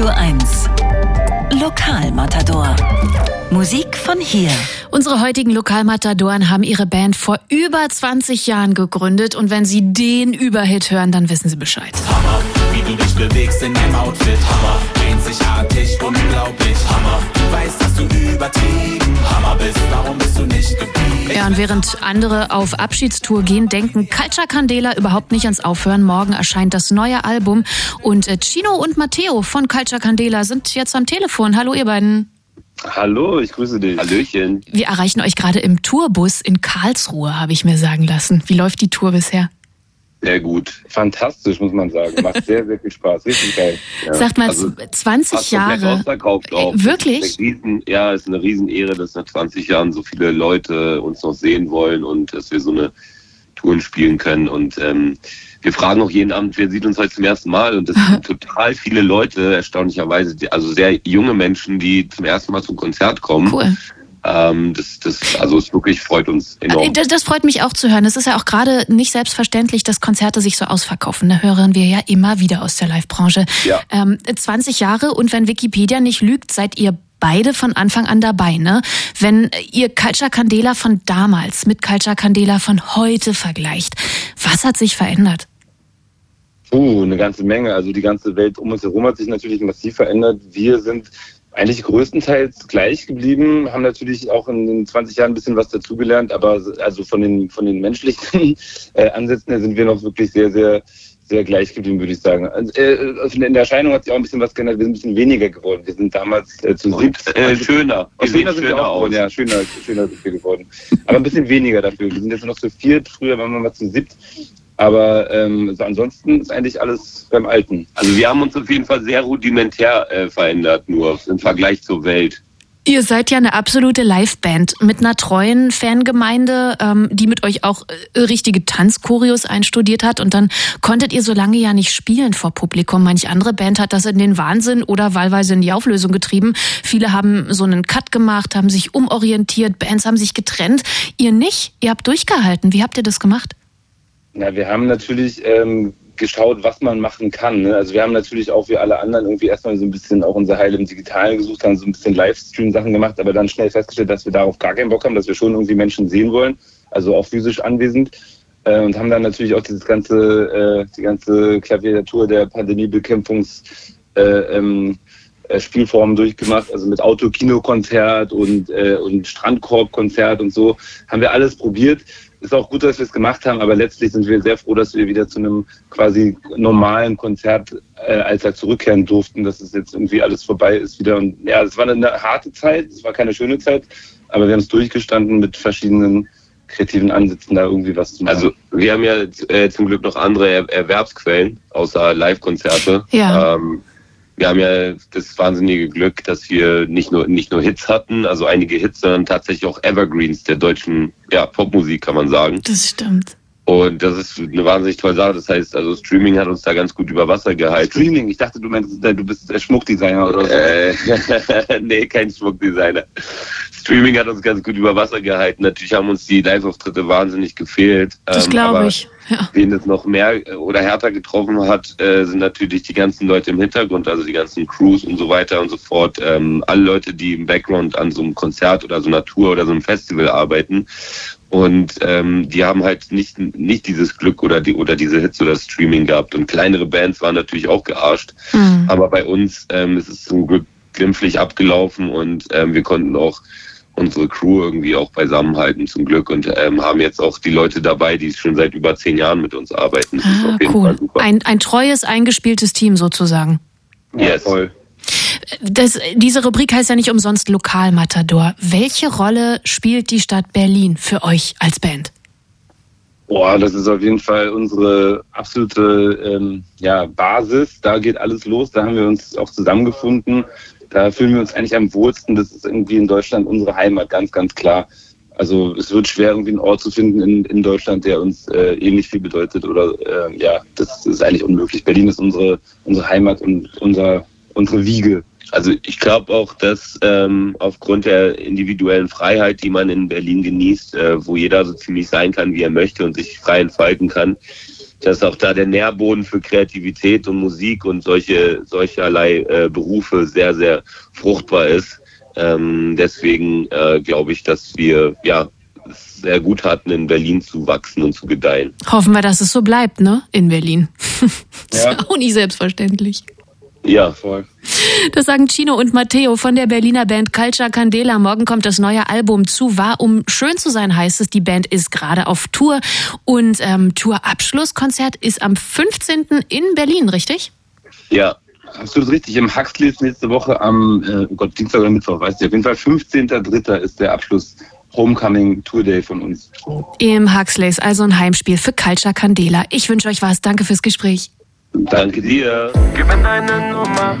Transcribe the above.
Radio 1. Lokalmatador. Musik von hier. Unsere heutigen Lokalmatadoren haben ihre Band vor über 20 Jahren gegründet und wenn sie den Überhit hören, dann wissen sie Bescheid. Hammer, wie du dich bewegst in deinem Outfit. Hammer, einzigartig, unglaublich. Hammer, du weißt, dass du übertrieben Hammer bist. Warum bist du nicht geblieben? Ja, und während andere auf Abschiedstour gehen, denken Culture Candela überhaupt nicht ans Aufhören. Morgen erscheint das neue Album und äh, Chino und Matteo von Culture Candela sind jetzt am Telefon. Hallo ihr beiden. Hallo, ich grüße dich. Hallöchen. Wir erreichen euch gerade im Tourbus in Karlsruhe, habe ich mir sagen lassen. Wie läuft die Tour bisher? Sehr gut. Fantastisch, muss man sagen. Macht sehr, sehr viel Spaß. Richtig geil. Ja. Sagt mal, Also, 20 Fast komplett Jahre. ausverkauft auch. Äh, wirklich? Riesen, ja, es ist eine Riesenehre, dass nach 20 Jahren so viele Leute uns noch sehen wollen und dass wir so eine Touren spielen können. Und ähm, wir fragen auch jeden Abend, wer sieht uns heute zum ersten Mal? Und das sind total viele Leute, erstaunlicherweise, also sehr junge Menschen, die zum ersten Mal zum Konzert kommen. Cool. Ähm, das, das, also es wirklich freut uns enorm. Äh, Das, das freut mich auch zu hören. Es ist ja auch gerade nicht selbstverständlich, dass Konzerte sich so ausverkaufen. Da hören wir ja immer wieder aus der Live-Branche. Ja. Ähm, 20 Jahre und wenn Wikipedia nicht lügt, seid ihr beide von Anfang an dabei, ne? Wenn ihr Culture Candela von damals mit Culture Candela von heute vergleicht, was hat sich verändert? Puh, eine ganze Menge. Also die ganze Welt um uns herum hat sich natürlich massiv verändert. Wir sind eigentlich größtenteils gleich geblieben, haben natürlich auch in den 20 Jahren ein bisschen was dazugelernt, aber also von den, von den menschlichen äh, Ansätzen her sind wir noch wirklich sehr, sehr, sehr gleich geblieben, würde ich sagen. Also, äh, also in der Erscheinung hat sich auch ein bisschen was geändert. Wir sind ein bisschen weniger geworden. Wir sind damals äh, zu siebt. äh, schöner. Wir Wir sehen schöner sind wir schöner auch aus. geworden, ja, schöner, schöner sind wir geworden. Aber ein bisschen weniger dafür. Wir sind jetzt noch zu viert, früher waren wir mal zu siebt. Aber ähm, so ansonsten ist eigentlich alles beim Alten. Also wir haben uns auf jeden Fall sehr rudimentär äh, verändert, nur im Vergleich zur Welt. Ihr seid ja eine absolute Liveband mit einer treuen Fangemeinde, ähm, die mit euch auch äh, richtige Tanzchoreos einstudiert hat. Und dann konntet ihr so lange ja nicht spielen vor Publikum. Manch andere Band hat das in den Wahnsinn oder wahlweise in die Auflösung getrieben. Viele haben so einen Cut gemacht, haben sich umorientiert, Bands haben sich getrennt. Ihr nicht. Ihr habt durchgehalten. Wie habt ihr das gemacht? Na, wir haben natürlich ähm, geschaut, was man machen kann. Ne? Also wir haben natürlich auch wie alle anderen irgendwie erstmal so ein bisschen auch unser Heil im Digitalen gesucht, haben so ein bisschen Livestream-Sachen gemacht, aber dann schnell festgestellt, dass wir darauf gar keinen Bock haben, dass wir schon irgendwie Menschen sehen wollen, also auch physisch anwesend. Äh, und haben dann natürlich auch dieses ganze, äh, die ganze Klaviatur der Pandemiebekämpfungs äh, ähm, äh, Spielformen durchgemacht, also mit Auto-Kino-Konzert und, äh, und Strandkorb-Konzert und so. Haben wir alles probiert. Ist auch gut, dass wir es gemacht haben, aber letztlich sind wir sehr froh, dass wir wieder zu einem quasi normalen Konzert äh, zurückkehren durften, dass es jetzt irgendwie alles vorbei ist wieder. Und ja, es war eine harte Zeit, es war keine schöne Zeit, aber wir haben es durchgestanden mit verschiedenen kreativen Ansätzen, da irgendwie was zu machen. Also wir haben ja äh, zum Glück noch andere er Erwerbsquellen außer Live-Konzerte. Ja. Ähm, wir haben ja das wahnsinnige Glück, dass wir nicht nur nicht nur Hits hatten, also einige Hits, sondern tatsächlich auch Evergreens der deutschen ja, Popmusik, kann man sagen. Das stimmt. Und das ist eine wahnsinnig tolle Sache. Das heißt, also Streaming hat uns da ganz gut über Wasser gehalten. Streaming, ich dachte, du meinst, du bist der Schmuckdesigner oder so. Äh, nee, kein Schmuckdesigner. Streaming hat uns ganz gut über Wasser gehalten. Natürlich haben uns die Live-Auftritte wahnsinnig gefehlt. Das Ähm, glaube ich. Ja. Wen es noch mehr äh, oder härter getroffen hat, äh, sind natürlich die ganzen Leute im Hintergrund, also die ganzen Crews und so weiter und so fort. Ähm, alle Leute, die im Background an so einem Konzert oder so einer Tour oder so einem Festival arbeiten. Und ähm, die haben halt nicht, nicht dieses Glück oder, die, oder diese Hits oder Streaming gehabt. Und kleinere Bands waren natürlich auch gearscht. Mhm. Aber bei uns ähm, ist es zum Glück glimpflich abgelaufen und ähm, wir konnten auch unsere Crew irgendwie auch beisammenhalten zum Glück und ähm, haben jetzt auch die Leute dabei, die schon seit über zehn Jahren mit uns arbeiten. Das ist Ah, auf jeden cool. Fall super. Ein, ein treues, eingespieltes Team sozusagen. Yes. voll. Das, diese Rubrik heißt ja nicht umsonst Lokalmatador. Welche Rolle spielt die Stadt Berlin für euch als Band? Boah, das ist auf jeden Fall unsere absolute ähm, ja, Basis. Da geht alles los. Da haben wir uns auch zusammengefunden. Da fühlen wir uns eigentlich am wohlsten. Das ist irgendwie in Deutschland unsere Heimat, ganz, ganz klar. Also es wird schwer, irgendwie einen Ort zu finden in, in Deutschland, der uns äh, ähnlich viel bedeutet. Oder äh, ja, das ist eigentlich unmöglich. Berlin ist unsere, unsere Heimat und unser, unsere Wiege. Also ich glaube auch, dass ähm, aufgrund der individuellen Freiheit, die man in Berlin genießt, äh, wo jeder so ziemlich sein kann, wie er möchte und sich frei entfalten kann, dass auch da der Nährboden für Kreativität und Musik und solche solcherlei äh, Berufe sehr, sehr fruchtbar ist. Ähm, deswegen äh, glaube ich, dass wir ja es sehr gut hatten, in Berlin zu wachsen und zu gedeihen. Hoffen wir, dass es so bleibt, ne? In Berlin. das Ja. ist auch nicht selbstverständlich. Ja, Voll. Das sagen Chino und Matteo von der Berliner Band Culture Candela. Morgen kommt das neue Album zu. War um schön zu sein, heißt es. Die Band ist gerade auf Tour. Und ähm, Tourabschlusskonzert ist am 15. in Berlin, richtig? ja, Absolut richtig. Im Huxleys nächste Woche am äh, oh Gott, Dienstag oder Mittwoch, weiß ich. Auf jeden Fall 15.03. ist der Abschluss Homecoming Tour Day von uns. Im Huxleys, also ein Heimspiel für Culture Candela. Ich wünsche euch was. Danke fürs Gespräch. danke dir. Gib mir deine Nummer,